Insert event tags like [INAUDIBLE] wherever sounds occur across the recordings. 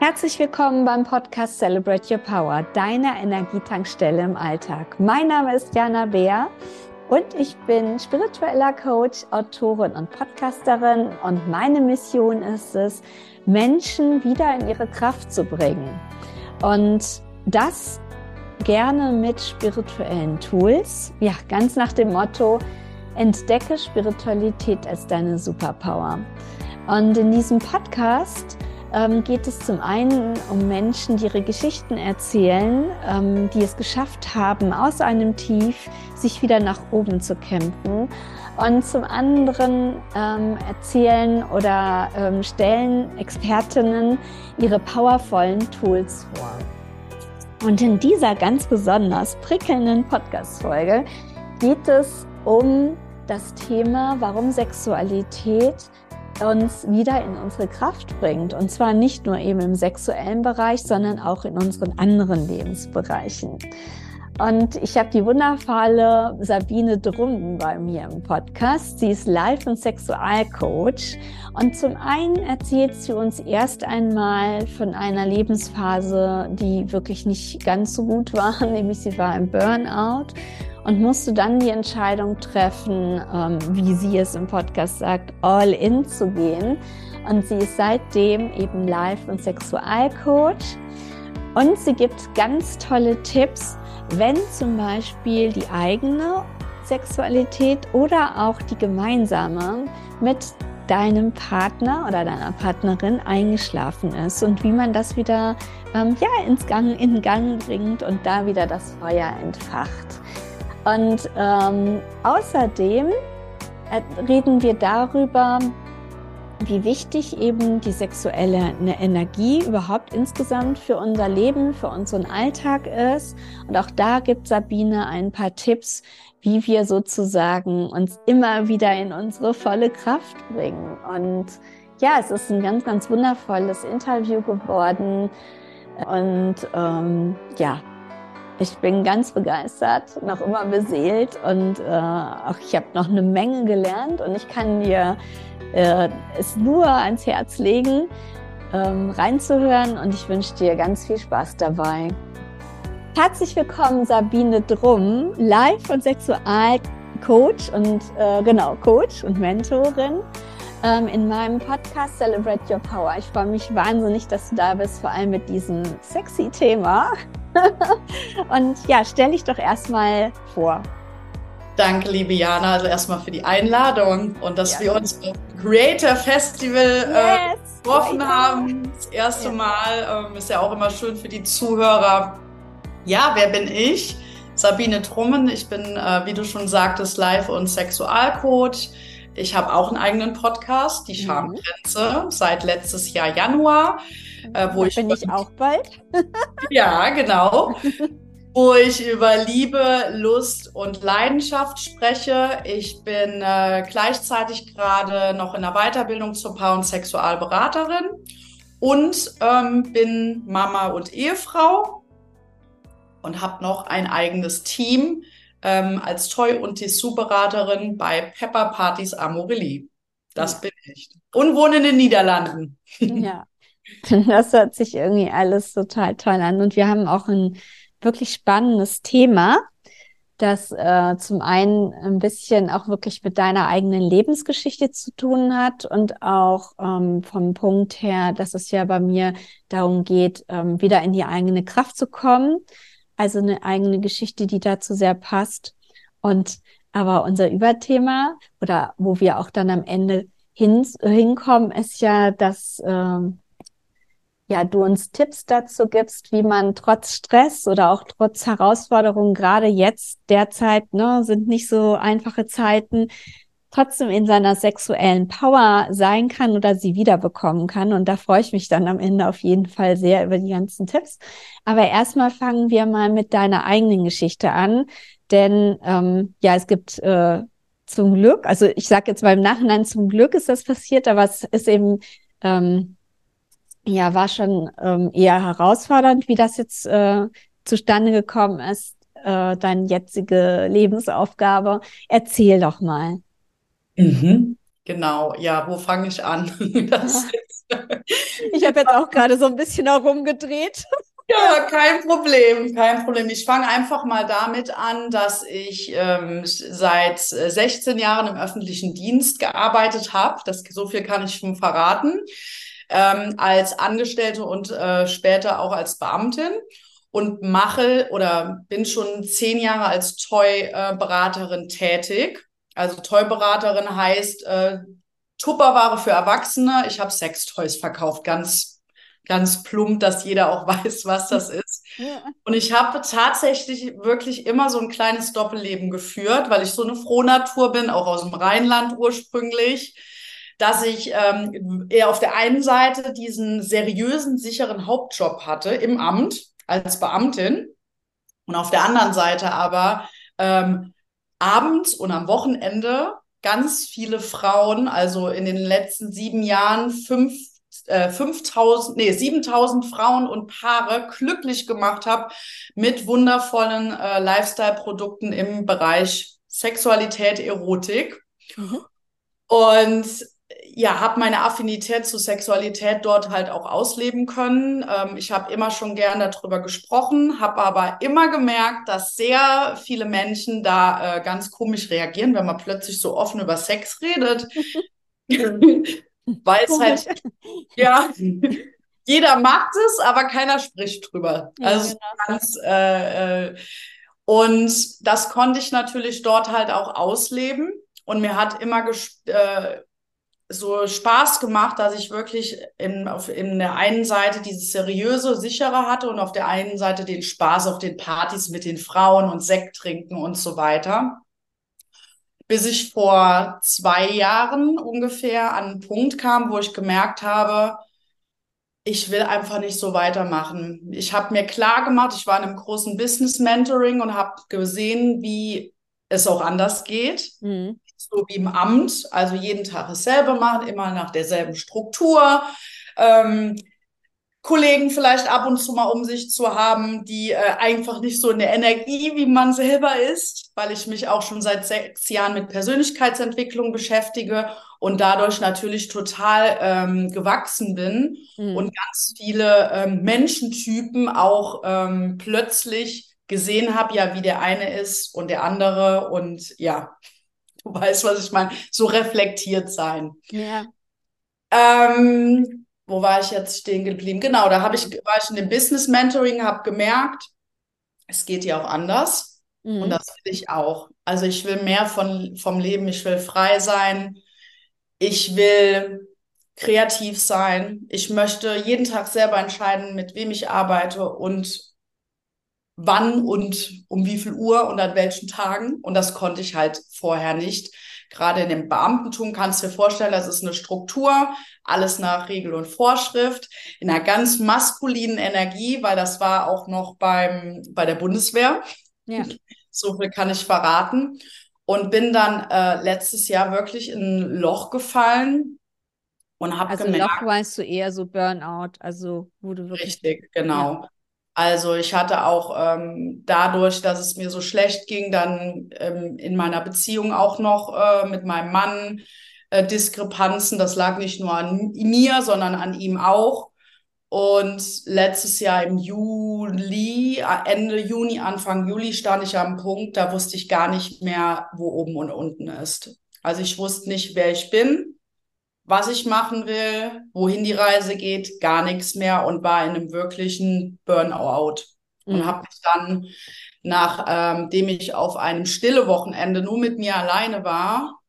Herzlich willkommen beim Podcast Celebrate Your Power, deiner Energietankstelle im Alltag. Mein Name ist Jana Beer und ich bin spiritueller Coach, Autorin und Podcasterin und meine Mission ist es, Menschen wieder in ihre Kraft zu bringen. Und das gerne mit spirituellen Tools. Ja, ganz nach dem Motto, entdecke Spiritualität als deine Superpower. Und in diesem Podcast ähm, geht es zum einen um Menschen, die ihre Geschichten erzählen, ähm, die es geschafft haben, aus einem Tief sich wieder nach oben zu kämpfen. Und zum anderen ähm, erzählen oder ähm, stellen Expertinnen ihre powervollen Tools vor. Und in dieser ganz besonders prickelnden Podcast-Folge geht es um das Thema, warum Sexualität uns wieder in unsere Kraft bringt. Und zwar nicht nur eben im sexuellen Bereich, sondern auch in unseren anderen Lebensbereichen. Und ich habe die wundervolle Sabine Drummen bei mir im Podcast. Sie ist Life- und Sexualcoach. Und zum einen erzählt sie uns erst einmal von einer Lebensphase, die wirklich nicht ganz so gut war, [LAUGHS] nämlich sie war im Burnout und musste dann die Entscheidung treffen, ähm, wie sie es im Podcast sagt, all in zu gehen. Und sie ist seitdem eben Life- und Sexualcoach. Und sie gibt ganz tolle Tipps, wenn zum Beispiel die eigene Sexualität oder auch die gemeinsame mit deinem Partner oder deiner Partnerin eingeschlafen ist und wie man das wieder ähm, ja, ins Gang, in Gang bringt und da wieder das Feuer entfacht. Und ähm, außerdem reden wir darüber, wie wichtig eben die sexuelle Energie überhaupt insgesamt für unser Leben, für unseren Alltag ist. Und auch da gibt Sabine ein paar Tipps, wie wir sozusagen uns immer wieder in unsere volle Kraft bringen. Und ja, es ist ein ganz, ganz wundervolles Interview geworden. Und ähm, ja, ich bin ganz begeistert, noch immer beseelt und äh, auch ich habe noch eine Menge gelernt und ich kann dir äh, es nur ans Herz legen, ähm, reinzuhören und ich wünsche dir ganz viel Spaß dabei. Herzlich willkommen, Sabine Drum, Live- und Sexualcoach und äh, genau, Coach und Mentorin ähm, in meinem Podcast Celebrate Your Power. Ich freue mich wahnsinnig, dass du da bist, vor allem mit diesem sexy Thema. [LAUGHS] Und ja, stell dich doch erstmal vor. Danke, liebe Jana, also erstmal für die Einladung und dass ja. wir uns beim Creator Festival äh, yes. getroffen haben. Das erste ja. Mal ähm, ist ja auch immer schön für die Zuhörer. Ja, wer bin ich? Sabine Trummen. Ich bin, äh, wie du schon sagtest, Live- und Sexualcoach. Ich habe auch einen eigenen Podcast, die mhm. Schamgrenze, mhm. seit letztes Jahr Januar. Äh, wo ich bin ich auch bald. [LAUGHS] ja, genau. wo ich über Liebe, Lust und Leidenschaft spreche. Ich bin äh, gleichzeitig gerade noch in der Weiterbildung zur Paar- und Sexualberaterin und ähm, bin Mama und Ehefrau und habe noch ein eigenes Team ähm, als Toy- und Dessous-Beraterin bei Pepper Partys Amorelie. Das ja. bin ich. Und wohne in den Niederlanden. Ja, [LAUGHS] Das hört sich irgendwie alles total toll an. Und wir haben auch ein wirklich spannendes Thema, das äh, zum einen ein bisschen auch wirklich mit deiner eigenen Lebensgeschichte zu tun hat und auch ähm, vom Punkt her, dass es ja bei mir darum geht, ähm, wieder in die eigene Kraft zu kommen. Also eine eigene Geschichte, die dazu sehr passt. Und aber unser Überthema oder wo wir auch dann am Ende hin, hinkommen, ist ja, dass ähm, ja, du uns Tipps dazu gibst, wie man trotz Stress oder auch trotz Herausforderungen, gerade jetzt derzeit, ne, sind nicht so einfache Zeiten, trotzdem in seiner sexuellen Power sein kann oder sie wiederbekommen kann. Und da freue ich mich dann am Ende auf jeden Fall sehr über die ganzen Tipps. Aber erstmal fangen wir mal mit deiner eigenen Geschichte an. Denn ähm, ja, es gibt äh, zum Glück, also ich sage jetzt mal im Nachhinein, zum Glück ist das passiert, aber es ist eben ähm, ja, war schon ähm, eher herausfordernd, wie das jetzt äh, zustande gekommen ist, äh, deine jetzige Lebensaufgabe. Erzähl doch mal. Mhm. Genau, ja, wo fange ich an? [LAUGHS] [LAUGHS] ich habe jetzt auch gerade so ein bisschen herumgedreht. Ja, kein Problem, kein Problem. Ich fange einfach mal damit an, dass ich ähm, seit 16 äh, Jahren im öffentlichen Dienst gearbeitet habe. Das so viel kann ich schon verraten. Ähm, als Angestellte und äh, später auch als Beamtin und mache oder bin schon zehn Jahre als Toy-Beraterin tätig. Also Toy-Beraterin heißt äh, Tupperware für Erwachsene. Ich habe Sextoys verkauft, ganz ganz plump, dass jeder auch [LAUGHS] weiß, was das ist. Und ich habe tatsächlich wirklich immer so ein kleines Doppelleben geführt, weil ich so eine Frohnatur bin, auch aus dem Rheinland ursprünglich, dass ich ähm, eher auf der einen Seite diesen seriösen, sicheren Hauptjob hatte im Amt als Beamtin und auf der anderen Seite aber ähm, abends und am Wochenende ganz viele Frauen, also in den letzten sieben Jahren fünf 5000, äh, nee, 7000 Frauen und Paare glücklich gemacht habe mit wundervollen äh, Lifestyle-Produkten im Bereich Sexualität, Erotik. Mhm. Und ja, habe meine Affinität zu Sexualität dort halt auch ausleben können. Ähm, ich habe immer schon gern darüber gesprochen, habe aber immer gemerkt, dass sehr viele Menschen da äh, ganz komisch reagieren, wenn man plötzlich so offen über Sex redet. [LAUGHS] weil es halt, ja, jeder mag es, aber keiner spricht drüber. Ja, also genau. ganz, äh, äh, und das konnte ich natürlich dort halt auch ausleben. Und mir hat immer äh, so Spaß gemacht, dass ich wirklich in, auf, in der einen Seite dieses seriöse, sichere hatte und auf der einen Seite den Spaß auf den Partys mit den Frauen und Sekt trinken und so weiter bis ich vor zwei Jahren ungefähr an einen Punkt kam, wo ich gemerkt habe, ich will einfach nicht so weitermachen. Ich habe mir klar gemacht, ich war in einem großen Business Mentoring und habe gesehen, wie es auch anders geht. Mhm. So wie im Amt, also jeden Tag dasselbe machen, immer nach derselben Struktur. Ähm, Kollegen vielleicht ab und zu mal um sich zu haben, die äh, einfach nicht so in der Energie wie man selber ist, weil ich mich auch schon seit sechs Jahren mit Persönlichkeitsentwicklung beschäftige und dadurch natürlich total ähm, gewachsen bin mhm. und ganz viele ähm, Menschentypen auch ähm, plötzlich gesehen habe, ja, wie der eine ist und der andere und ja, du weißt, was ich meine, so reflektiert sein. Ja. Ähm, wo war ich jetzt stehen geblieben? Genau, da habe ich, war ich in dem Business Mentoring, habe gemerkt, es geht ja auch anders. Mhm. Und das will ich auch. Also ich will mehr von, vom Leben, ich will frei sein, ich will kreativ sein, ich möchte jeden Tag selber entscheiden, mit wem ich arbeite und wann und um wie viel Uhr und an welchen Tagen. Und das konnte ich halt vorher nicht. Gerade in dem Beamtentum kannst du dir vorstellen, das ist eine Struktur, alles nach Regel und Vorschrift, in einer ganz maskulinen Energie, weil das war auch noch beim, bei der Bundeswehr. Ja. So viel kann ich verraten. Und bin dann äh, letztes Jahr wirklich in ein Loch gefallen und habe also gemerkt. Loch weißt du eher so Burnout, also wo du wirklich. Richtig, genau. Ja. Also ich hatte auch ähm, dadurch, dass es mir so schlecht ging, dann ähm, in meiner Beziehung auch noch äh, mit meinem Mann äh, Diskrepanzen. Das lag nicht nur an mir, sondern an ihm auch. Und letztes Jahr im Juli, äh, Ende Juni, Anfang Juli stand ich am Punkt, da wusste ich gar nicht mehr, wo oben und unten ist. Also ich wusste nicht, wer ich bin was ich machen will, wohin die Reise geht, gar nichts mehr und war in einem wirklichen Burnout. Mhm. Und habe mich dann, nachdem ähm, ich auf einem stille Wochenende nur mit mir alleine war,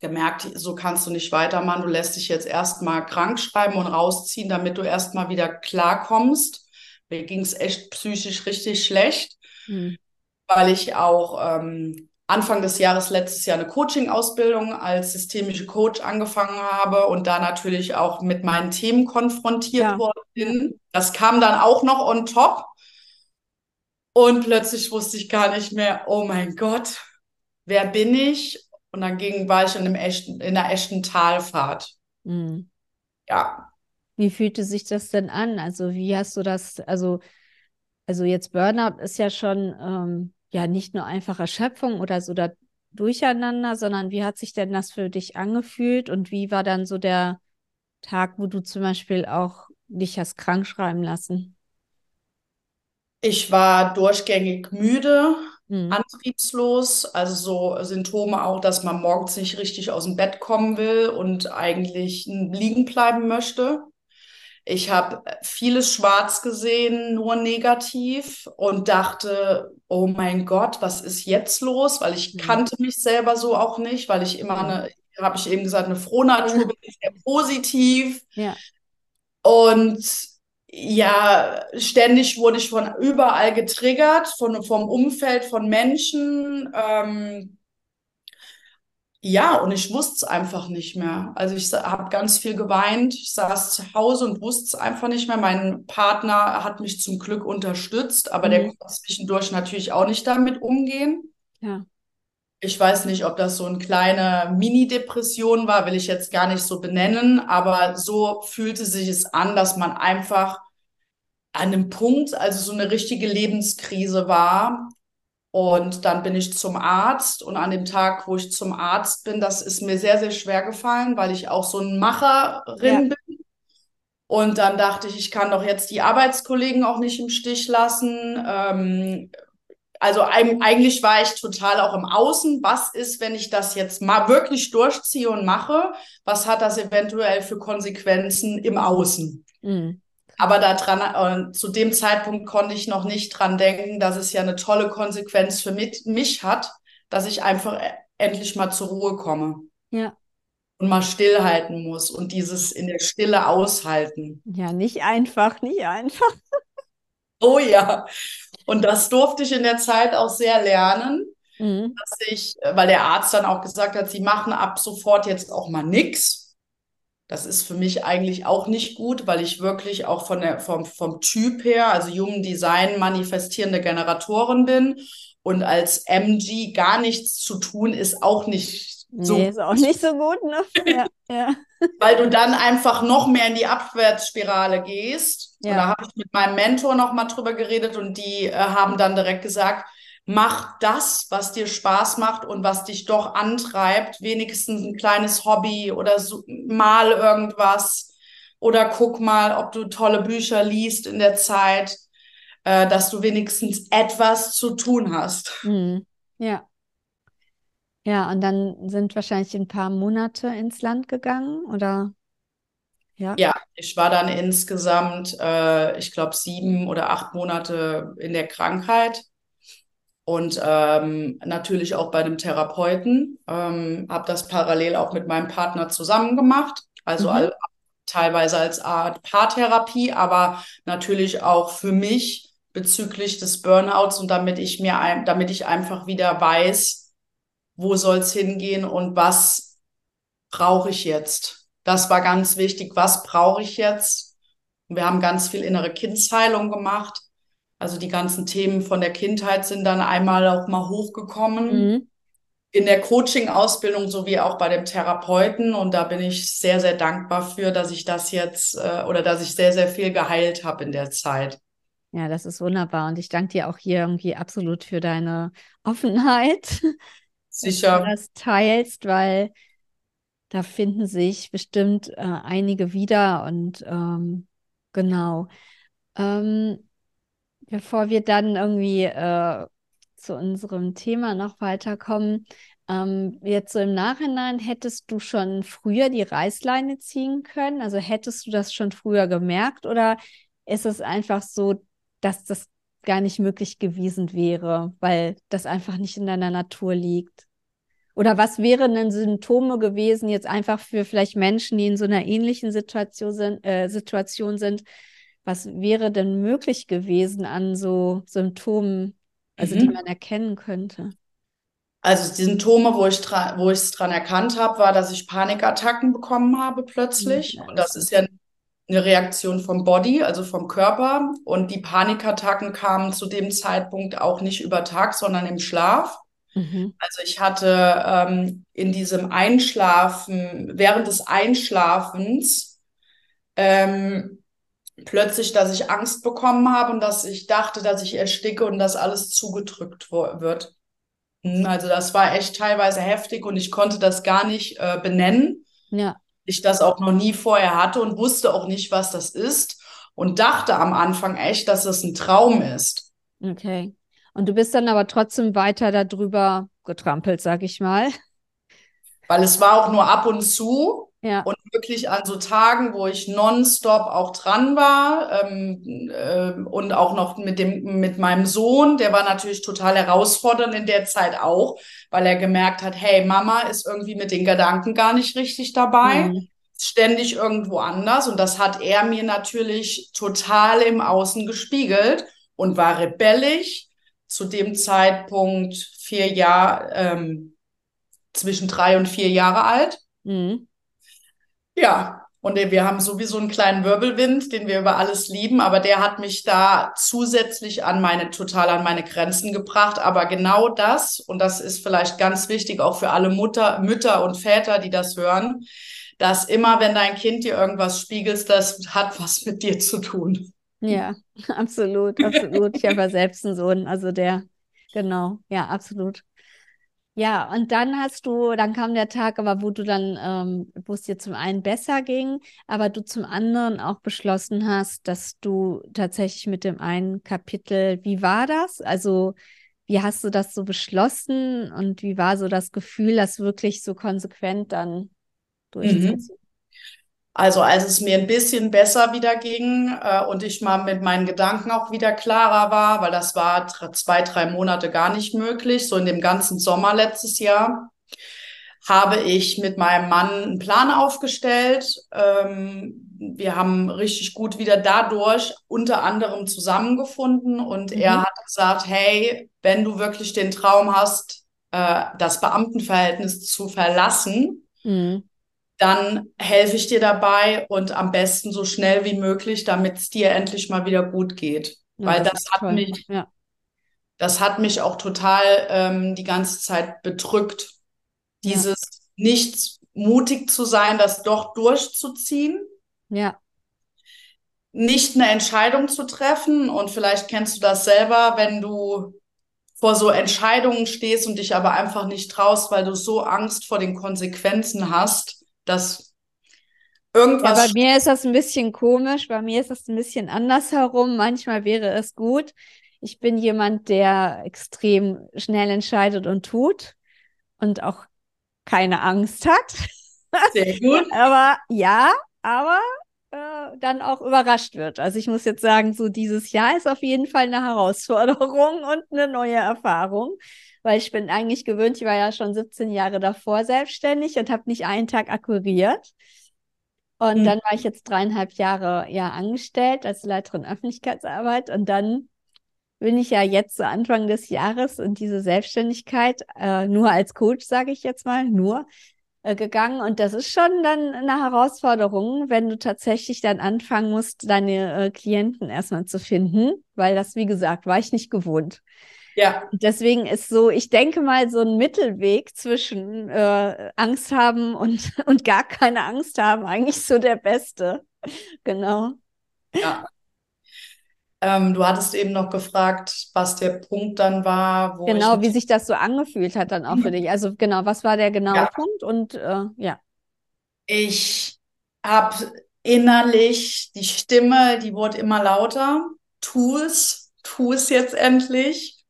gemerkt, so kannst du nicht weitermachen. Du lässt dich jetzt erstmal krank schreiben und rausziehen, damit du erstmal wieder klarkommst. Mir ging es echt psychisch richtig schlecht, mhm. weil ich auch ähm, Anfang des Jahres letztes Jahr eine Coaching-Ausbildung als systemische Coach angefangen habe und da natürlich auch mit meinen Themen konfrontiert ja. worden bin. Das kam dann auch noch on top. Und plötzlich wusste ich gar nicht mehr, oh mein Gott, wer bin ich? Und dann ging, war ich in, einem echten, in einer echten Talfahrt. Mhm. Ja. Wie fühlte sich das denn an? Also, wie hast du das, also, also jetzt Burnout ist ja schon, ähm, ja nicht nur einfach Erschöpfung oder so da Durcheinander, sondern wie hat sich denn das für dich angefühlt und wie war dann so der, Tag, wo du zum Beispiel auch dich hast krank schreiben lassen? Ich war durchgängig müde, mhm. antriebslos, also so Symptome auch, dass man morgens nicht richtig aus dem Bett kommen will und eigentlich liegen bleiben möchte. Ich habe vieles schwarz gesehen, nur negativ und dachte, oh mein Gott, was ist jetzt los? Weil ich mhm. kannte mich selber so auch nicht, weil ich immer eine, habe ich eben gesagt, eine Frohnatur bin, sehr positiv. Ja. Und ja, ständig wurde ich von überall getriggert, von, vom Umfeld, von Menschen. Ähm, ja, und ich wusste es einfach nicht mehr. Also ich habe ganz viel geweint. Ich saß zu Hause und wusste es einfach nicht mehr. Mein Partner hat mich zum Glück unterstützt, aber mhm. der konnte zwischendurch natürlich auch nicht damit umgehen. Ja. Ich weiß nicht, ob das so eine kleine Mini-Depression war, will ich jetzt gar nicht so benennen, aber so fühlte sich es an, dass man einfach an einem Punkt, also so eine richtige Lebenskrise war und dann bin ich zum Arzt und an dem Tag, wo ich zum Arzt bin, das ist mir sehr, sehr schwer gefallen, weil ich auch so ein Macherin ja. bin. Und dann dachte ich, ich kann doch jetzt die Arbeitskollegen auch nicht im Stich lassen. Ähm, also eigentlich war ich total auch im Außen. Was ist, wenn ich das jetzt mal wirklich durchziehe und mache? Was hat das eventuell für Konsequenzen im Außen? Mhm. Aber daran, äh, zu dem Zeitpunkt konnte ich noch nicht dran denken, dass es ja eine tolle Konsequenz für mich, mich hat, dass ich einfach e, endlich mal zur Ruhe komme. Ja. Und mal stillhalten muss und dieses in der Stille aushalten. Ja, nicht einfach, nicht einfach. [LAUGHS] oh ja. Und das durfte ich in der Zeit auch sehr lernen, mhm. dass ich, weil der Arzt dann auch gesagt hat, sie machen ab sofort jetzt auch mal nichts das ist für mich eigentlich auch nicht gut, weil ich wirklich auch von der, vom, vom Typ her, also Human Design manifestierende Generatorin bin. Und als MG gar nichts zu tun, ist auch nicht so. Nee, ist auch nicht so gut, ne? [LAUGHS] Ja, ja. Weil du dann einfach noch mehr in die Abwärtsspirale gehst. Ja. Und da habe ich mit meinem Mentor noch mal drüber geredet und die äh, haben dann direkt gesagt, mach das, was dir Spaß macht und was dich doch antreibt, wenigstens ein kleines Hobby oder so, mal irgendwas oder guck mal, ob du tolle Bücher liest in der Zeit, äh, dass du wenigstens etwas zu tun hast. Mhm. Ja. Ja, und dann sind wahrscheinlich ein paar Monate ins Land gegangen, oder? Ja. Ja, ich war dann insgesamt, äh, ich glaube, sieben oder acht Monate in der Krankheit und ähm, natürlich auch bei einem Therapeuten. Ähm, habe das parallel auch mit meinem Partner zusammen gemacht, also mhm. all, teilweise als Art Paartherapie, aber natürlich auch für mich bezüglich des Burnouts und damit ich mir ein, damit ich einfach wieder weiß, wo soll es hingehen und was brauche ich jetzt. Das war ganz wichtig. Was brauche ich jetzt? Wir haben ganz viel innere Kindsheilung gemacht also die ganzen Themen von der Kindheit sind dann einmal auch mal hochgekommen. Mhm. In der Coaching-Ausbildung sowie auch bei dem Therapeuten. Und da bin ich sehr, sehr dankbar für, dass ich das jetzt äh, oder dass ich sehr, sehr viel geheilt habe in der Zeit. Ja, das ist wunderbar. Und ich danke dir auch hier irgendwie absolut für deine Offenheit. [LAUGHS] Sicher. Dass du das teilst, weil da finden sich bestimmt äh, einige wieder und ähm, genau. Ähm, bevor wir dann irgendwie äh, zu unserem Thema noch weiterkommen, ähm, jetzt so im Nachhinein, hättest du schon früher die Reißleine ziehen können? Also hättest du das schon früher gemerkt oder ist es einfach so, dass das gar nicht möglich gewesen wäre, weil das einfach nicht in deiner Natur liegt? Oder was wären denn Symptome gewesen, jetzt einfach für vielleicht Menschen, die in so einer ähnlichen Situation sind, äh, Situation sind was wäre denn möglich gewesen an so Symptomen, also mhm. die man erkennen könnte? Also die Symptome, wo ich wo ich es dran erkannt habe, war, dass ich Panikattacken bekommen habe plötzlich. Ja, und das ist ja eine Reaktion vom Body, also vom Körper. Und die Panikattacken kamen zu dem Zeitpunkt auch nicht über Tag, sondern im Schlaf. Mhm. Also ich hatte ähm, in diesem Einschlafen, während des Einschlafens, ähm, plötzlich, dass ich Angst bekommen habe und dass ich dachte, dass ich ersticke und dass alles zugedrückt wird. Hm, also das war echt teilweise heftig und ich konnte das gar nicht äh, benennen. Ja. Ich das auch noch nie vorher hatte und wusste auch nicht, was das ist und dachte am Anfang echt, dass es ein Traum ist. Okay. Und du bist dann aber trotzdem weiter darüber getrampelt, sag ich mal. Weil es war auch nur ab und zu. Ja. Und wirklich an so Tagen, wo ich nonstop auch dran war ähm, äh, und auch noch mit dem mit meinem Sohn, der war natürlich total herausfordernd in der Zeit auch, weil er gemerkt hat, hey, Mama ist irgendwie mit den Gedanken gar nicht richtig dabei, mhm. ständig irgendwo anders und das hat er mir natürlich total im Außen gespiegelt und war rebellisch zu dem Zeitpunkt vier Jahre ähm, zwischen drei und vier Jahre alt. Mhm ja, und wir haben sowieso einen kleinen Wirbelwind, den wir über alles lieben, aber der hat mich da zusätzlich an meine, total an meine Grenzen gebracht. Aber genau das, und das ist vielleicht ganz wichtig auch für alle Mutter, Mütter und Väter, die das hören, dass immer, wenn dein Kind dir irgendwas spiegelt, das hat was mit dir zu tun. Ja, [LAUGHS] absolut, absolut. Ich habe ja selbst einen Sohn, also der, genau, ja, absolut. Ja, und dann hast du, dann kam der Tag, aber wo du dann, ähm, wo es dir zum einen besser ging, aber du zum anderen auch beschlossen hast, dass du tatsächlich mit dem einen Kapitel, wie war das? Also, wie hast du das so beschlossen und wie war so das Gefühl, das wirklich so konsequent dann mhm. Also als es mir ein bisschen besser wieder ging äh, und ich mal mit meinen Gedanken auch wieder klarer war, weil das war zwei, drei Monate gar nicht möglich, so in dem ganzen Sommer letztes Jahr, habe ich mit meinem Mann einen Plan aufgestellt. Ähm, wir haben richtig gut wieder dadurch unter anderem zusammengefunden und mhm. er hat gesagt, hey, wenn du wirklich den Traum hast, äh, das Beamtenverhältnis zu verlassen, mhm dann helfe ich dir dabei und am besten so schnell wie möglich, damit es dir endlich mal wieder gut geht. Ja, Weil das, das hat toll. mich, ja. das hat mich auch total ähm, die ganze Zeit bedrückt. Dieses ja. nicht mutig zu sein, das doch durchzuziehen. Ja. Nicht eine Entscheidung zu treffen. Und vielleicht kennst du das selber, wenn du vor so Entscheidungen stehst und dich aber einfach nicht traust, weil du so Angst vor den Konsequenzen hast dass irgendwas. Ja, bei mir ist das ein bisschen komisch, bei mir ist das ein bisschen andersherum. Manchmal wäre es gut. Ich bin jemand, der extrem schnell entscheidet und tut und auch keine Angst hat. Sehr gut. [LAUGHS] aber ja, aber dann auch überrascht wird. Also ich muss jetzt sagen, so dieses Jahr ist auf jeden Fall eine Herausforderung [LAUGHS] und eine neue Erfahrung weil ich bin eigentlich gewöhnt, ich war ja schon 17 Jahre davor selbstständig und habe nicht einen Tag akquiriert. Und mhm. dann war ich jetzt dreieinhalb Jahre ja angestellt als Leiterin Öffentlichkeitsarbeit und dann bin ich ja jetzt so Anfang des Jahres in diese Selbstständigkeit äh, nur als Coach, sage ich jetzt mal, nur gegangen. Und das ist schon dann eine Herausforderung, wenn du tatsächlich dann anfangen musst, deine äh, Klienten erstmal zu finden, weil das, wie gesagt, war ich nicht gewohnt. Ja. Deswegen ist so, ich denke mal, so ein Mittelweg zwischen äh, Angst haben und, [LAUGHS] und gar keine Angst haben, eigentlich so der beste. Genau. Ja. Ähm, du hattest eben noch gefragt, was der Punkt dann war. genau, wie sich das so angefühlt hat dann auch für dich. Also genau, was war der genaue ja. Punkt? Und äh, ja. Ich habe innerlich die Stimme, die wurde immer lauter. Tu es, tu es jetzt endlich.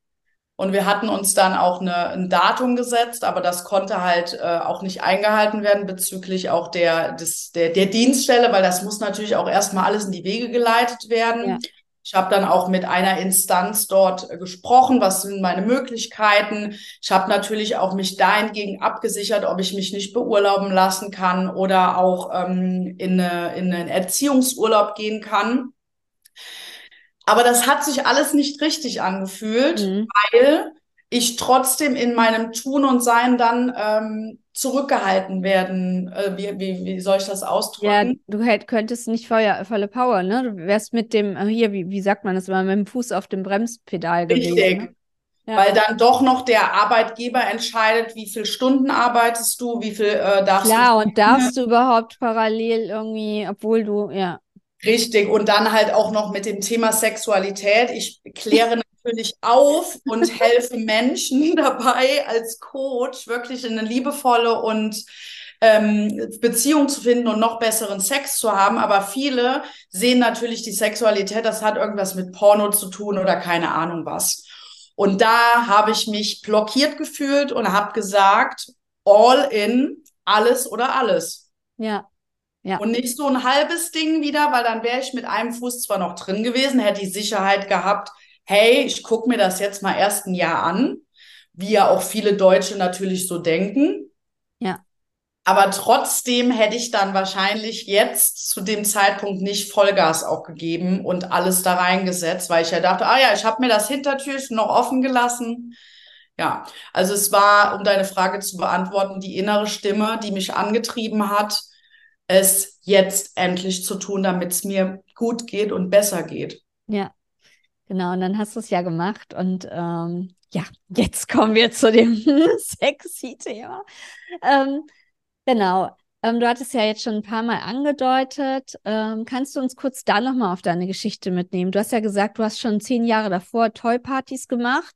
Und wir hatten uns dann auch eine, ein Datum gesetzt, aber das konnte halt äh, auch nicht eingehalten werden bezüglich auch der, des, der, der Dienststelle, weil das muss natürlich auch erstmal alles in die Wege geleitet werden. Ja. Ich habe dann auch mit einer Instanz dort äh, gesprochen, was sind meine Möglichkeiten. Ich habe natürlich auch mich dahingegen abgesichert, ob ich mich nicht beurlauben lassen kann oder auch ähm, in, eine, in einen Erziehungsurlaub gehen kann. Aber das hat sich alles nicht richtig angefühlt, mhm. weil ich trotzdem in meinem Tun und Sein dann ähm, zurückgehalten werden. Äh, wie, wie, wie soll ich das ausdrücken? Ja, du hätt, könntest nicht voll, volle Power, ne? Du wärst mit dem, äh, hier, wie, wie sagt man das immer, mit dem Fuß auf dem Bremspedal gewesen. Richtig. Ne? Ja. Weil dann doch noch der Arbeitgeber entscheidet, wie viel Stunden arbeitest du, wie viel äh, darfst Klar, du. Ja, und darfst du überhaupt parallel irgendwie, obwohl du, ja. Richtig. Und dann halt auch noch mit dem Thema Sexualität. Ich kläre [LAUGHS] natürlich auf und helfe Menschen [LAUGHS] dabei als Coach wirklich in eine liebevolle und ähm, Beziehung zu finden und noch besseren Sex zu haben. Aber viele sehen natürlich die Sexualität, das hat irgendwas mit Porno zu tun oder keine Ahnung was. Und da habe ich mich blockiert gefühlt und habe gesagt, all in, alles oder alles. Ja. Ja. Und nicht so ein halbes Ding wieder, weil dann wäre ich mit einem Fuß zwar noch drin gewesen, hätte die Sicherheit gehabt, hey, ich gucke mir das jetzt mal erst ein Jahr an, wie ja auch viele Deutsche natürlich so denken. Ja. Aber trotzdem hätte ich dann wahrscheinlich jetzt zu dem Zeitpunkt nicht Vollgas auch gegeben und alles da reingesetzt, weil ich ja dachte, ah ja, ich habe mir das Hintertürchen noch offen gelassen. Ja, also es war, um deine Frage zu beantworten, die innere Stimme, die mich angetrieben hat, es jetzt endlich zu tun, damit es mir gut geht und besser geht. Ja, genau. Und dann hast du es ja gemacht. Und ähm, ja, jetzt kommen wir zu dem [LAUGHS] sexy Thema. Ähm, genau. Ähm, du hattest ja jetzt schon ein paar Mal angedeutet. Ähm, kannst du uns kurz da nochmal auf deine Geschichte mitnehmen? Du hast ja gesagt, du hast schon zehn Jahre davor Toy-Partys gemacht.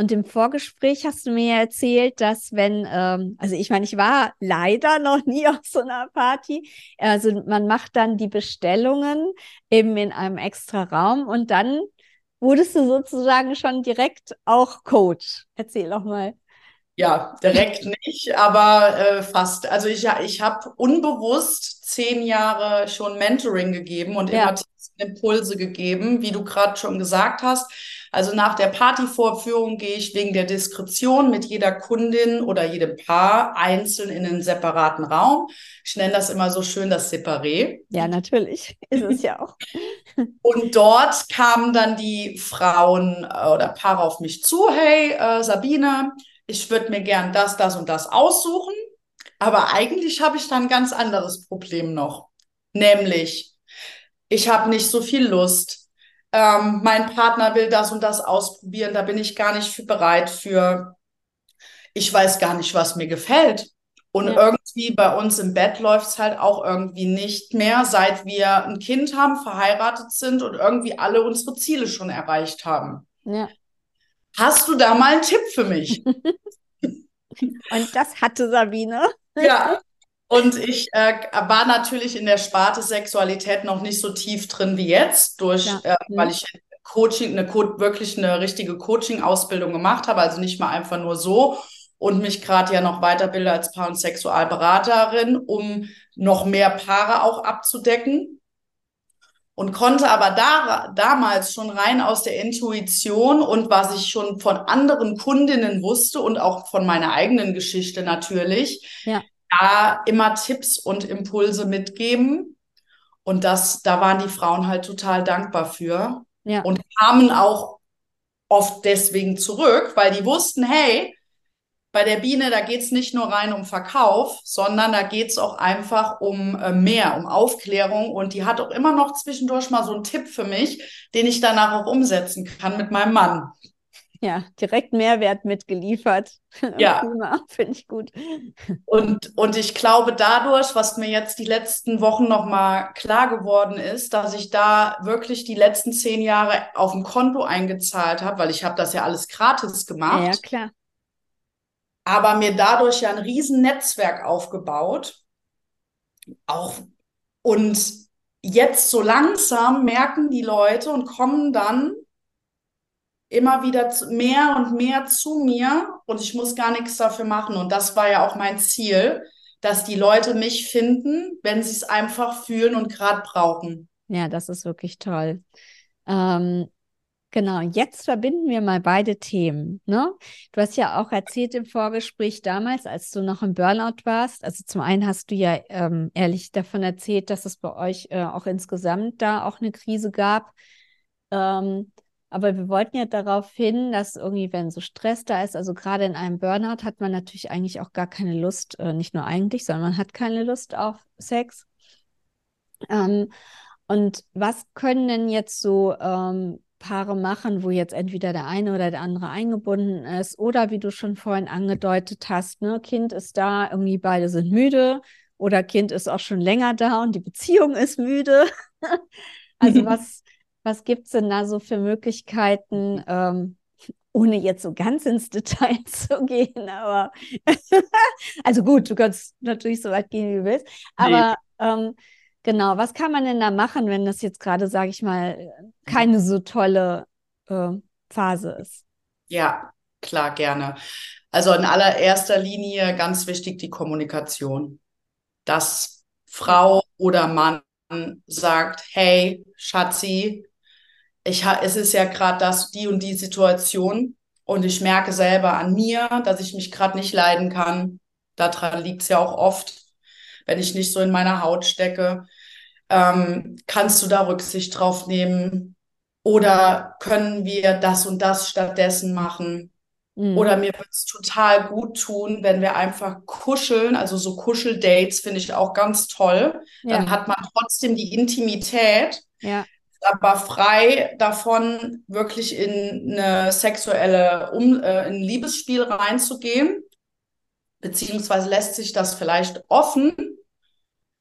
Und im Vorgespräch hast du mir erzählt, dass wenn, ähm, also ich meine, ich war leider noch nie [LAUGHS] auf so einer Party. Also man macht dann die Bestellungen eben in einem extra Raum und dann wurdest du sozusagen schon direkt auch Coach. Erzähl doch mal. Ja, direkt nicht, aber äh, fast. Also ich, ich habe unbewusst zehn Jahre schon Mentoring gegeben und ja. immer Impulse gegeben, wie du gerade schon gesagt hast. Also nach der Partyvorführung gehe ich wegen der Diskretion mit jeder Kundin oder jedem Paar einzeln in einen separaten Raum. Ich nenne das immer so schön das Separé. Ja, natürlich. [LAUGHS] Ist es ja auch. Und dort kamen dann die Frauen äh, oder Paare auf mich zu. Hey, äh, Sabine, ich würde mir gern das, das und das aussuchen. Aber eigentlich habe ich da ein ganz anderes Problem noch. Nämlich, ich habe nicht so viel Lust ähm, mein Partner will das und das ausprobieren, da bin ich gar nicht für bereit für. Ich weiß gar nicht, was mir gefällt. Und ja. irgendwie bei uns im Bett läuft es halt auch irgendwie nicht mehr, seit wir ein Kind haben, verheiratet sind und irgendwie alle unsere Ziele schon erreicht haben. Ja. Hast du da mal einen Tipp für mich? [LAUGHS] und das hatte Sabine. Ja, und ich äh, war natürlich in der Sparte Sexualität noch nicht so tief drin wie jetzt, durch, ja. äh, weil mhm. ich Coaching, eine wirklich eine richtige Coaching-Ausbildung gemacht habe, also nicht mal einfach nur so und mich gerade ja noch weiterbilde als Paar- und Sexualberaterin, um noch mehr Paare auch abzudecken. Und konnte aber da, damals schon rein aus der Intuition und was ich schon von anderen Kundinnen wusste und auch von meiner eigenen Geschichte natürlich, ja da immer Tipps und Impulse mitgeben. Und das, da waren die Frauen halt total dankbar für. Ja. Und kamen auch oft deswegen zurück, weil die wussten, hey, bei der Biene, da geht es nicht nur rein um Verkauf, sondern da geht es auch einfach um äh, mehr, um Aufklärung. Und die hat auch immer noch zwischendurch mal so einen Tipp für mich, den ich danach auch umsetzen kann mit meinem Mann. Ja, direkt Mehrwert mitgeliefert. [LAUGHS] Ja. [LAUGHS] Finde ich gut. Und, und ich glaube dadurch, was mir jetzt die letzten Wochen nochmal klar geworden ist, dass ich da wirklich die letzten zehn Jahre auf dem Konto eingezahlt habe, weil ich habe das ja alles gratis gemacht. Ja, klar. Aber mir dadurch ja ein riesen Netzwerk aufgebaut. Auch und jetzt so langsam merken die Leute und kommen dann immer wieder mehr und mehr zu mir und ich muss gar nichts dafür machen. Und das war ja auch mein Ziel, dass die Leute mich finden, wenn sie es einfach fühlen und gerade brauchen. Ja, das ist wirklich toll. Ähm, genau, jetzt verbinden wir mal beide Themen. Ne? Du hast ja auch erzählt im Vorgespräch damals, als du noch im Burnout warst. Also zum einen hast du ja ähm, ehrlich davon erzählt, dass es bei euch äh, auch insgesamt da auch eine Krise gab. Ähm, aber wir wollten ja darauf hin, dass irgendwie, wenn so Stress da ist, also gerade in einem Burnout, hat man natürlich eigentlich auch gar keine Lust, äh, nicht nur eigentlich, sondern man hat keine Lust auf Sex. Ähm, und was können denn jetzt so ähm, Paare machen, wo jetzt entweder der eine oder der andere eingebunden ist oder wie du schon vorhin angedeutet hast, ne, Kind ist da, irgendwie beide sind müde oder Kind ist auch schon länger da und die Beziehung ist müde. [LAUGHS] also [LAUGHS] was was gibt es denn da so für Möglichkeiten, ähm, ohne jetzt so ganz ins Detail [LAUGHS] zu gehen, aber [LAUGHS] also gut, du kannst natürlich so weit gehen, wie du willst. Aber nee. ähm, genau, was kann man denn da machen, wenn das jetzt gerade, sage ich mal, keine so tolle äh, Phase ist? Ja, klar, gerne. Also in allererster Linie ganz wichtig die Kommunikation. Dass Frau oder Mann sagt, hey, Schatzi, ich es ist ja gerade das, die und die Situation und ich merke selber an mir, dass ich mich gerade nicht leiden kann. Daran liegt es ja auch oft, wenn ich nicht so in meiner Haut stecke. Ähm, kannst du da Rücksicht drauf nehmen? Oder können wir das und das stattdessen machen? Mhm. Oder mir würde es total gut tun, wenn wir einfach kuscheln. Also so Kuscheldates finde ich auch ganz toll. Ja. Dann hat man trotzdem die Intimität. Ja aber frei davon, wirklich in eine sexuelle, um, äh, in ein Liebesspiel reinzugehen, beziehungsweise lässt sich das vielleicht offen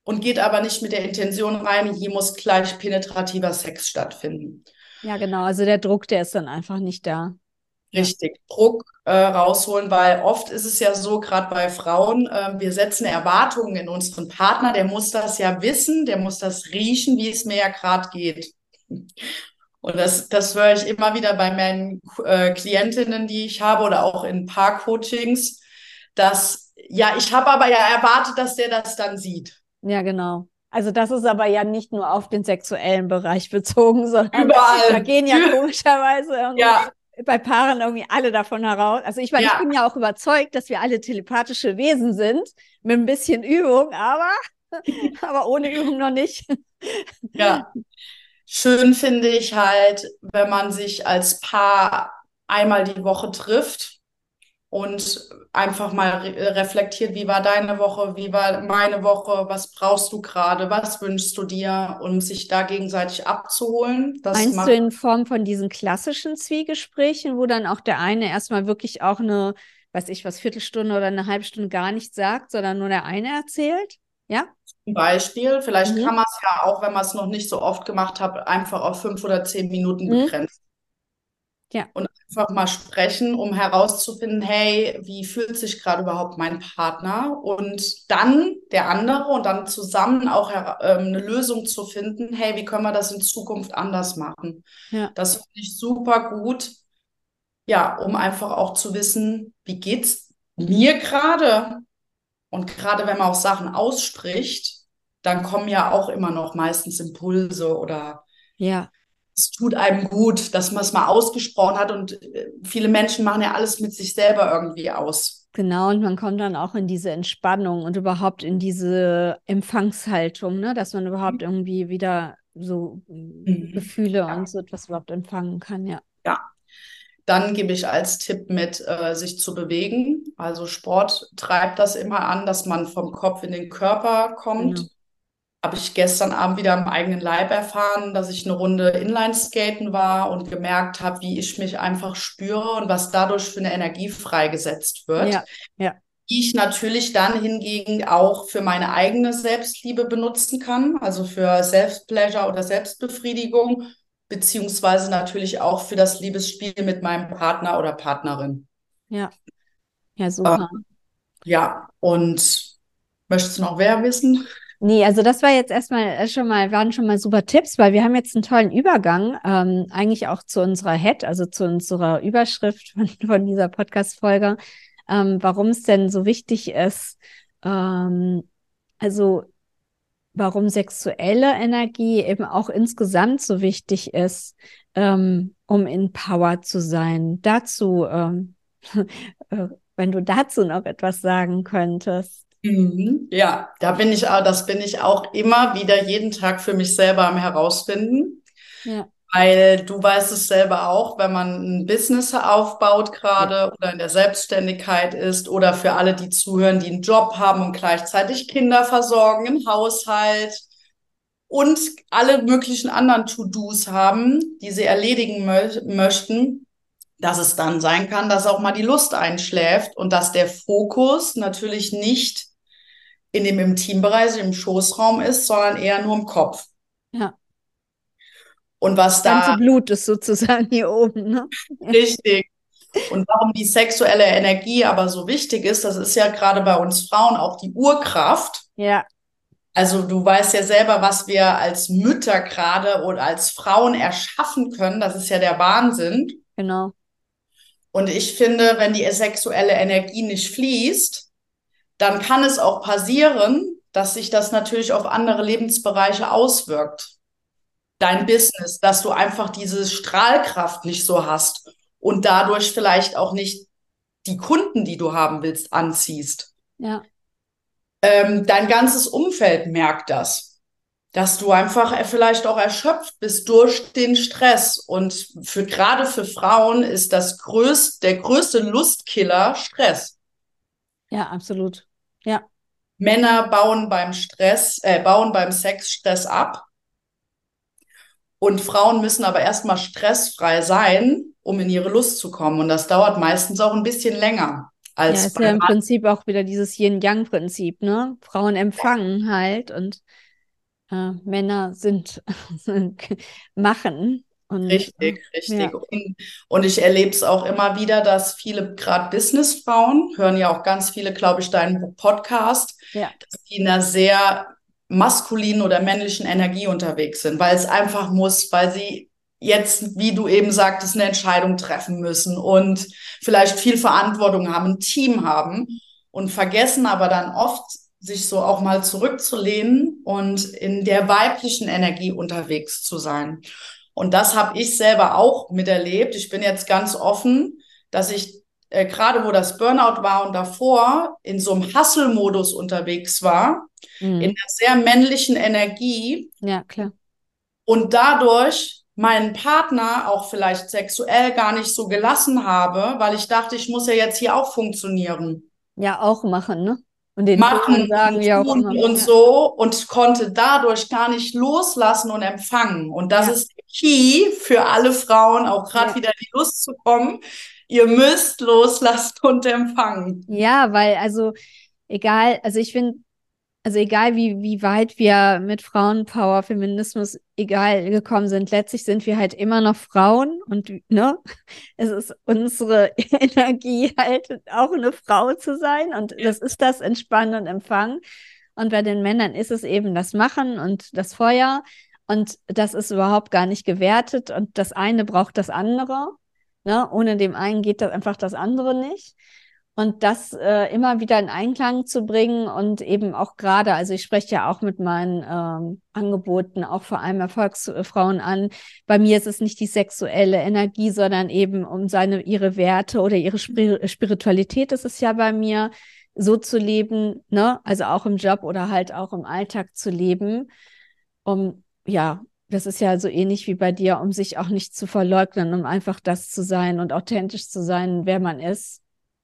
und geht aber nicht mit der Intention rein, hier muss gleich penetrativer Sex stattfinden. Ja, genau. Also der Druck, der ist dann einfach nicht da. Richtig, ja. Druck äh, rausholen, weil oft ist es ja so, gerade bei Frauen, äh, wir setzen Erwartungen in unseren Partner, der muss das ja wissen, der muss das riechen, wie es mir ja gerade geht. Und das, das höre ich immer wieder bei meinen äh, Klientinnen, die ich habe oder auch in Paar-Coachings, dass, ja, ich habe aber ja erwartet, dass der das dann sieht. Ja, genau. Also das ist aber ja nicht nur auf den sexuellen Bereich [LAUGHS] bezogen, sondern Überall. da gehen ja [LAUGHS] komischerweise ja. bei Paaren irgendwie alle davon heraus. Also ich meine, ja. ich bin ja auch überzeugt, dass wir alle telepathische Wesen sind, mit ein bisschen Übung, aber, [LAUGHS] aber ohne Übung noch nicht. Ja. Schön finde ich halt, wenn man sich als Paar einmal die Woche trifft und einfach mal re reflektiert, wie war deine Woche, wie war meine Woche, was brauchst du gerade, was wünschst du dir, um sich da gegenseitig abzuholen. Das Meinst du in Form von diesen klassischen Zwiegesprächen, wo dann auch der eine erstmal wirklich auch eine, weiß ich was, Viertelstunde oder eine halbe Stunde gar nichts sagt, sondern nur der eine erzählt? Ja? Beispiel. Vielleicht mhm. kann man es ja auch, wenn man es noch nicht so oft gemacht hat, einfach auf fünf oder zehn Minuten mhm. begrenzen. Ja. Und einfach mal sprechen, um herauszufinden, hey, wie fühlt sich gerade überhaupt mein Partner? Und dann der andere und dann zusammen auch äh, eine Lösung zu finden, hey, wie können wir das in Zukunft anders machen? Ja. Das finde ich super gut. Ja, um einfach auch zu wissen, wie geht's mir gerade? Und gerade wenn man auch Sachen ausspricht, dann kommen ja auch immer noch meistens Impulse oder ja. es tut einem gut, dass man es mal ausgesprochen hat. Und äh, viele Menschen machen ja alles mit sich selber irgendwie aus. Genau, und man kommt dann auch in diese Entspannung und überhaupt in diese Empfangshaltung, ne? dass man überhaupt irgendwie wieder so mhm. Gefühle ja. und so etwas überhaupt empfangen kann, ja. Ja, dann gebe ich als Tipp mit, äh, sich zu bewegen. Also Sport treibt das immer an, dass man vom Kopf in den Körper kommt. Genau. Habe ich gestern Abend wieder am eigenen Leib erfahren, dass ich eine Runde Inlineskaten war und gemerkt habe, wie ich mich einfach spüre und was dadurch für eine Energie freigesetzt wird. Ja, ja. Die ich natürlich dann hingegen auch für meine eigene Selbstliebe benutzen kann, also für Selbstpleasure oder Selbstbefriedigung beziehungsweise natürlich auch für das Liebesspiel mit meinem Partner oder Partnerin. Ja, ja, super. Ähm, ja, und möchtest du noch wer wissen? Nee, also das war jetzt erstmal äh, schon mal, waren schon mal super Tipps, weil wir haben jetzt einen tollen Übergang, ähm, eigentlich auch zu unserer Head, also zu unserer Überschrift von, [LAUGHS] von dieser Podcast-Folge, ähm, warum es denn so wichtig ist, ähm, also warum sexuelle Energie eben auch insgesamt so wichtig ist, ähm, um in Power zu sein. Dazu, ähm, [LAUGHS] äh, wenn du dazu noch etwas sagen könntest. Mhm. Ja, da bin ich auch, das bin ich auch immer wieder jeden Tag für mich selber am herausfinden. Ja. Weil du weißt es selber auch, wenn man ein Business aufbaut gerade ja. oder in der Selbstständigkeit ist oder für alle, die zuhören, die einen Job haben und gleichzeitig Kinder versorgen im Haushalt und alle möglichen anderen To-Dos haben, die sie erledigen mö möchten, dass es dann sein kann, dass auch mal die Lust einschläft und dass der Fokus natürlich nicht in dem Intimbereich, im Schoßraum ist, sondern eher nur im Kopf. Ja. Und was da. Ganze Blut ist sozusagen hier oben, ne? Richtig. Und warum die sexuelle Energie aber so wichtig ist, das ist ja gerade bei uns Frauen auch die Urkraft. Ja. Also du weißt ja selber, was wir als Mütter gerade oder als Frauen erschaffen können. Das ist ja der Wahnsinn. Genau. Und ich finde, wenn die sexuelle Energie nicht fließt, dann kann es auch passieren, dass sich das natürlich auf andere Lebensbereiche auswirkt. Dein Business, dass du einfach diese Strahlkraft nicht so hast und dadurch vielleicht auch nicht die Kunden, die du haben willst, anziehst. Ja. Ähm, dein ganzes Umfeld merkt das, dass du einfach vielleicht auch erschöpft bist durch den Stress. Und für gerade für Frauen ist das größte, der größte Lustkiller Stress. Ja, absolut. Ja. Männer bauen beim Stress, äh, bauen beim Sex Stress ab. Und Frauen müssen aber erstmal stressfrei sein, um in ihre Lust zu kommen. Und das dauert meistens auch ein bisschen länger. Als ja, ist ja im Prinzip auch wieder dieses Yin-Yang-Prinzip, ne? Frauen empfangen halt und äh, Männer sind, [LAUGHS] machen. Und, richtig, richtig. Ja. Und, und, ich erlebe es auch immer wieder, dass viele, gerade Businessfrauen, hören ja auch ganz viele, glaube ich, deinen Podcast, ja. dass die in einer sehr maskulinen oder männlichen Energie unterwegs sind, weil es einfach muss, weil sie jetzt, wie du eben sagtest, eine Entscheidung treffen müssen und vielleicht viel Verantwortung haben, ein Team haben und vergessen aber dann oft, sich so auch mal zurückzulehnen und in der weiblichen Energie unterwegs zu sein. Und das habe ich selber auch miterlebt. Ich bin jetzt ganz offen, dass ich äh, gerade wo das Burnout war und davor in so einem Hustle-Modus unterwegs war, mhm. in einer sehr männlichen Energie. Ja, klar. Und dadurch meinen Partner auch vielleicht sexuell gar nicht so gelassen habe, weil ich dachte, ich muss ja jetzt hier auch funktionieren. Ja, auch machen, ne? Und den machen sagen, und, ja, und, und so und konnte dadurch gar nicht loslassen und empfangen. Und das ja. ist Key für alle Frauen, auch gerade ja. wieder die Lust zu kommen. Ihr müsst loslassen und empfangen. Ja, weil also egal, also ich finde, also egal wie, wie weit wir mit Frauenpower, Feminismus egal gekommen sind, letztlich sind wir halt immer noch Frauen und ne, es ist unsere [LAUGHS] Energie halt auch eine Frau zu sein und das ist das Entspannen und Empfangen. Und bei den Männern ist es eben das Machen und das Feuer und das ist überhaupt gar nicht gewertet und das eine braucht das andere. Ne? Ohne dem einen geht das einfach das andere nicht. Und das äh, immer wieder in Einklang zu bringen und eben auch gerade, also ich spreche ja auch mit meinen ähm, Angeboten, auch vor allem Erfolgsfrauen an. Bei mir ist es nicht die sexuelle Energie, sondern eben um seine, ihre Werte oder ihre Spir Spiritualität ist es ja bei mir, so zu leben, ne, also auch im Job oder halt auch im Alltag zu leben, um, ja, das ist ja so ähnlich wie bei dir, um sich auch nicht zu verleugnen, um einfach das zu sein und authentisch zu sein, wer man ist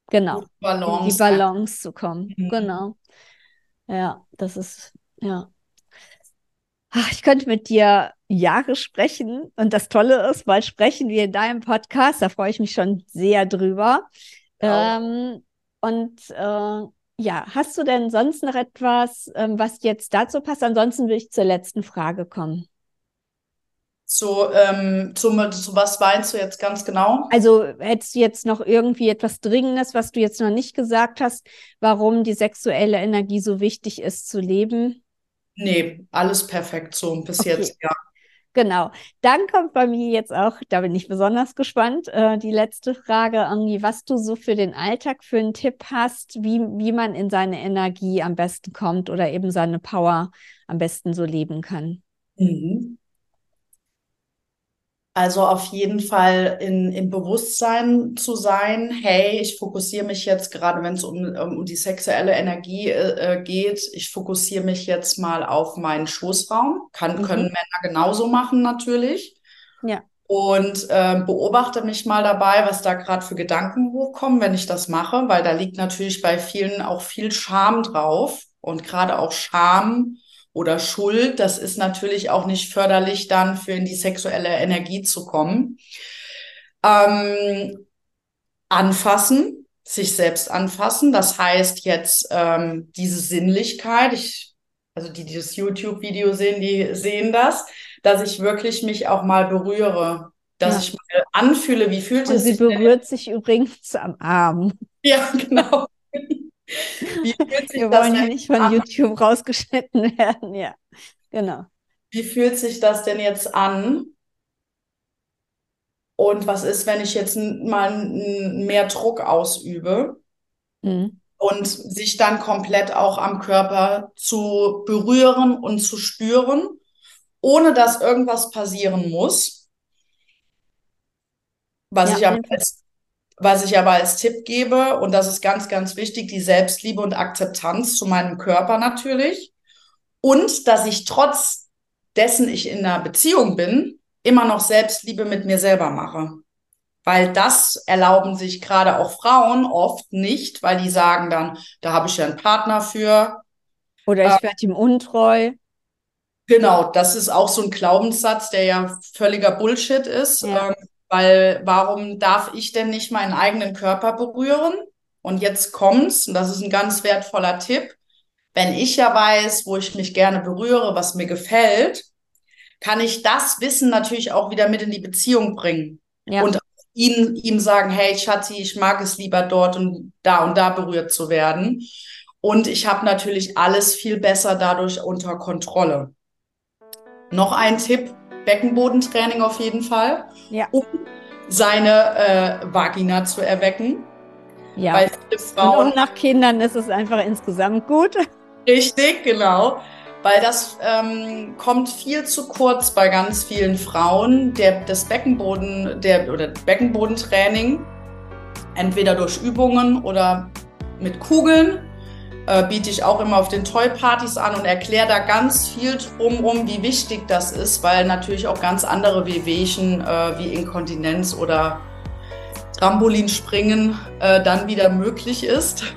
Genau. Balance. In die Balance zu kommen. Mhm. Genau. Ja, das ist, ja. Ach, ich könnte mit dir Jahre sprechen und das Tolle ist, bald sprechen wir in deinem Podcast, da freue ich mich schon sehr drüber. Ähm, und äh, ja, hast du denn sonst noch etwas, ähm, was jetzt dazu passt? Ansonsten will ich zur letzten Frage kommen. Zu, ähm, zu, zu was meinst du jetzt ganz genau? Also hättest du jetzt noch irgendwie etwas Dringendes, was du jetzt noch nicht gesagt hast, warum die sexuelle Energie so wichtig ist zu leben? Nee, alles perfekt so bis okay. jetzt, ja. Genau. Dann kommt bei mir jetzt auch, da bin ich besonders gespannt, äh, die letzte Frage, irgendwie, was du so für den Alltag für einen Tipp hast, wie, wie man in seine Energie am besten kommt oder eben seine Power am besten so leben kann. Mhm. Also auf jeden Fall in, im Bewusstsein zu sein, hey, ich fokussiere mich jetzt gerade, wenn es um, um die sexuelle Energie äh, äh, geht, ich fokussiere mich jetzt mal auf meinen Schoßraum. Kann, mhm. Können Männer genauso machen natürlich. Ja. Und äh, beobachte mich mal dabei, was da gerade für Gedanken hochkommen, wenn ich das mache, weil da liegt natürlich bei vielen auch viel Scham drauf und gerade auch Scham oder Schuld. Das ist natürlich auch nicht förderlich dann für in die sexuelle Energie zu kommen. Ähm, anfassen, sich selbst anfassen. Das heißt jetzt ähm, diese Sinnlichkeit. Ich, also die, die das YouTube-Video sehen, die sehen das, dass ich wirklich mich auch mal berühre. dass ja. ich mal anfühle, wie fühlt Und es sie sich. Sie berührt denn? sich übrigens am Arm. Ja, [LAUGHS] genau. [LAUGHS] Wir wollen ja nicht von an? YouTube rausgeschnitten [LAUGHS] werden, ja. Genau. Wie fühlt sich das denn jetzt an? Und was ist, wenn ich jetzt mal mehr Druck ausübe? Mhm. Und sich dann komplett auch am Körper zu berühren und zu spüren, ohne dass irgendwas passieren muss. Was, ja, ich aber als, was ich aber als Tipp gebe, und das ist ganz, ganz wichtig, die Selbstliebe und Akzeptanz zu meinem Körper natürlich. Und dass ich trotz dessen ich in einer Beziehung bin, immer noch Selbstliebe mit mir selber mache. Weil das erlauben sich gerade auch Frauen oft nicht, weil die sagen dann, da habe ich ja einen Partner für. Oder ich äh, werde ihm untreu. Genau, das ist auch so ein Glaubenssatz, der ja völliger Bullshit ist. Ja. Ähm, weil warum darf ich denn nicht meinen eigenen Körper berühren? Und jetzt kommt's, und das ist ein ganz wertvoller Tipp. Wenn ich ja weiß, wo ich mich gerne berühre, was mir gefällt, kann ich das Wissen natürlich auch wieder mit in die Beziehung bringen. Ja. Und ihn, ihm sagen, hey Schatzi, ich mag es lieber dort und da und da berührt zu werden. Und ich habe natürlich alles viel besser dadurch unter Kontrolle. Noch ein Tipp, Beckenbodentraining auf jeden Fall, ja. um seine äh, Vagina zu erwecken. Ja. Weil viele Frauen, und nach Kindern ist es einfach insgesamt gut. Richtig, genau weil das ähm, kommt viel zu kurz bei ganz vielen Frauen. Der, das Beckenboden, der, oder Beckenbodentraining, entweder durch Übungen oder mit Kugeln, biete ich auch immer auf den Toy-Partys an und erkläre da ganz viel drumherum, wie wichtig das ist, weil natürlich auch ganz andere Wehwehchen äh, wie Inkontinenz oder Trampolinspringen äh, dann wieder möglich ist.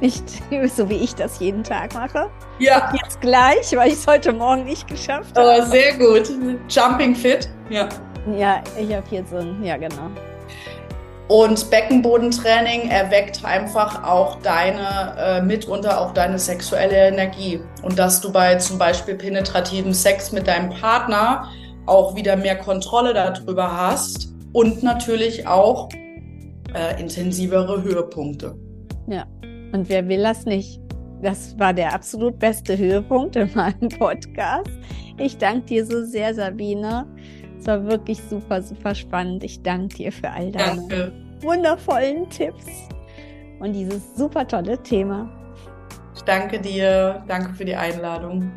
Nicht [LAUGHS] so wie ich das jeden Tag mache. Ja. Jetzt gleich, weil ich es heute Morgen nicht geschafft habe. Aber sehr gut. Jumping fit. Ja. Ja, ich habe hier so ein, ja genau. Und Beckenbodentraining erweckt einfach auch deine, äh, mitunter auch deine sexuelle Energie. Und dass du bei zum Beispiel penetrativen Sex mit deinem Partner auch wieder mehr Kontrolle darüber hast und natürlich auch äh, intensivere Höhepunkte. Ja, und wer will das nicht? Das war der absolut beste Höhepunkt in meinem Podcast. Ich danke dir so sehr, Sabine. Es war wirklich super, super spannend. Ich danke dir für all deine danke. wundervollen Tipps und dieses super tolle Thema. Ich danke dir. Danke für die Einladung.